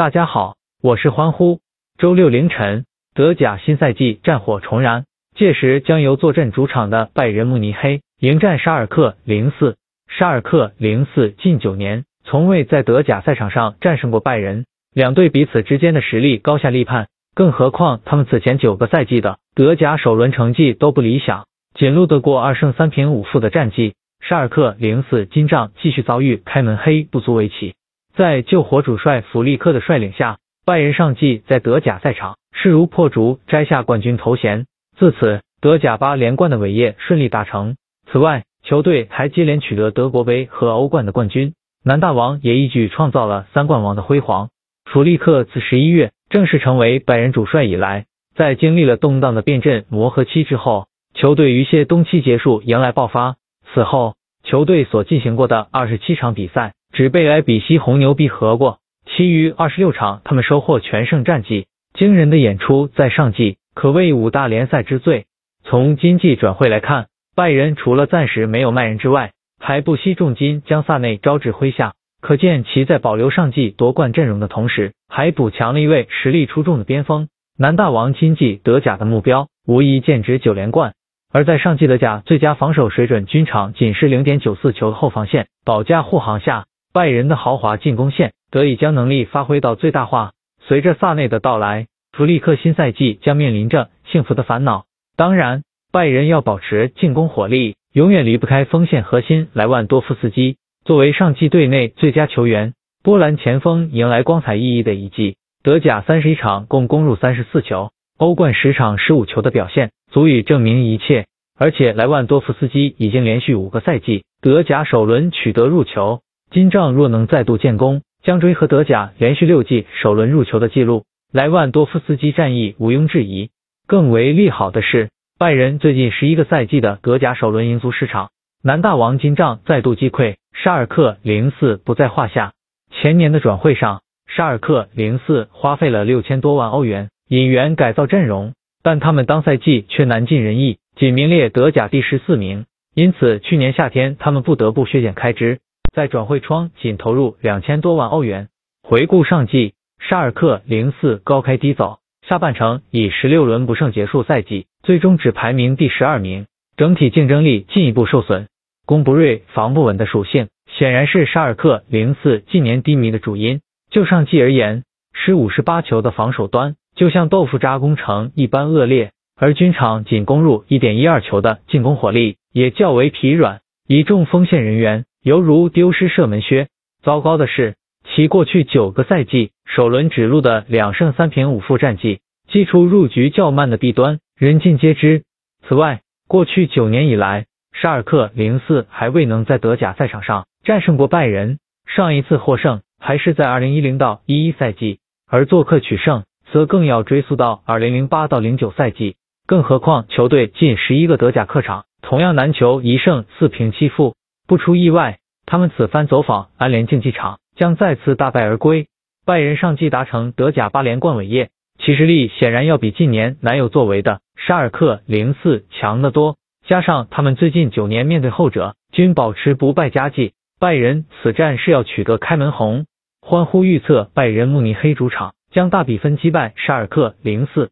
大家好，我是欢呼。周六凌晨，德甲新赛季战火重燃，届时将由坐镇主场的拜仁慕尼黑迎战沙尔克零四。沙尔克零四近九年从未在德甲赛场上战胜过拜仁，两队彼此之间的实力高下立判。更何况他们此前九个赛季的德甲首轮成绩都不理想，仅录得过二胜三平五负的战绩。沙尔克零四金帐继续遭遇开门黑，不足为奇。在救火主帅弗利克的率领下，拜仁上季在德甲赛场势如破竹，摘下冠军头衔。自此，德甲八连冠的伟业顺利达成。此外，球队还接连取得德国杯和欧冠的冠军，南大王也一举创造了三冠王的辉煌。弗利克自十一月正式成为拜仁主帅以来，在经历了动荡的变阵磨合期之后，球队于谢冬期结束迎来爆发。此后，球队所进行过的二十七场比赛。只被莱比锡红牛逼和过，其余二十六场他们收获全胜战绩。惊人的演出在上季可谓五大联赛之最。从今季转会来看，拜仁除了暂时没有卖人之外，还不惜重金将萨内招至麾下，可见其在保留上季夺冠阵容的同时，还补强了一位实力出众的边锋。南大王今季德甲的目标无疑剑指九连冠。而在上季德甲最佳防守水准均场仅是零点九四球的后防线保驾护航下。拜仁的豪华进攻线得以将能力发挥到最大化。随着萨内的到来，弗利克新赛季将面临着幸福的烦恼。当然，拜仁要保持进攻火力，永远离不开锋线核心莱万多夫斯基。作为上季队内最佳球员，波兰前锋迎来光彩熠熠的一季。德甲三十一场共攻入三十四球，欧冠十场十五球的表现，足以证明一切。而且莱万多夫斯基已经连续五个赛季德甲首轮取得入球。金帐若能再度建功，将追和德甲连续六季首轮入球的记录。莱万多夫斯基战役毋庸置疑。更为利好的是，拜仁最近十一个赛季的德甲首轮赢足市场，南大王金帐再度击溃沙尔克零四不在话下。前年的转会上，沙尔克零四花费了六千多万欧元引援改造阵容，但他们当赛季却难尽人意，仅名列德甲第十四名。因此，去年夏天他们不得不削减开支。在转会窗仅投入两千多万欧元。回顾上季，沙尔克零四高开低走，下半程以十六轮不胜结束赛季，最终只排名第十二名，整体竞争力进一步受损。攻不锐、防不稳的属性，显然是沙尔克零四近年低迷的主因。就上季而言，十五十八球的防守端就像豆腐渣工程一般恶劣，而均场仅攻入一点一二球的进攻火力也较为疲软，一众锋线人员。犹如丢失射门靴。糟糕的是，其过去九个赛季首轮只录的两胜三平五负战绩，击出入局较慢的弊端人尽皆知。此外，过去九年以来，沙尔克零四还未能在德甲赛场上战胜过拜仁，上一次获胜还是在二零一零到一一赛季，而做客取胜则更要追溯到二零零八到零九赛季。更何况，球队近十一个德甲客场同样难求一胜四平七负。不出意外，他们此番走访安联竞技场，将再次大败而归。拜仁上季达成德甲八连冠伟业，其实力显然要比近年难有作为的沙尔克零四强得多。加上他们最近九年面对后者均保持不败佳绩，拜仁此战是要取得开门红。欢呼预测拜仁慕尼黑主场将大比分击败沙尔克零四。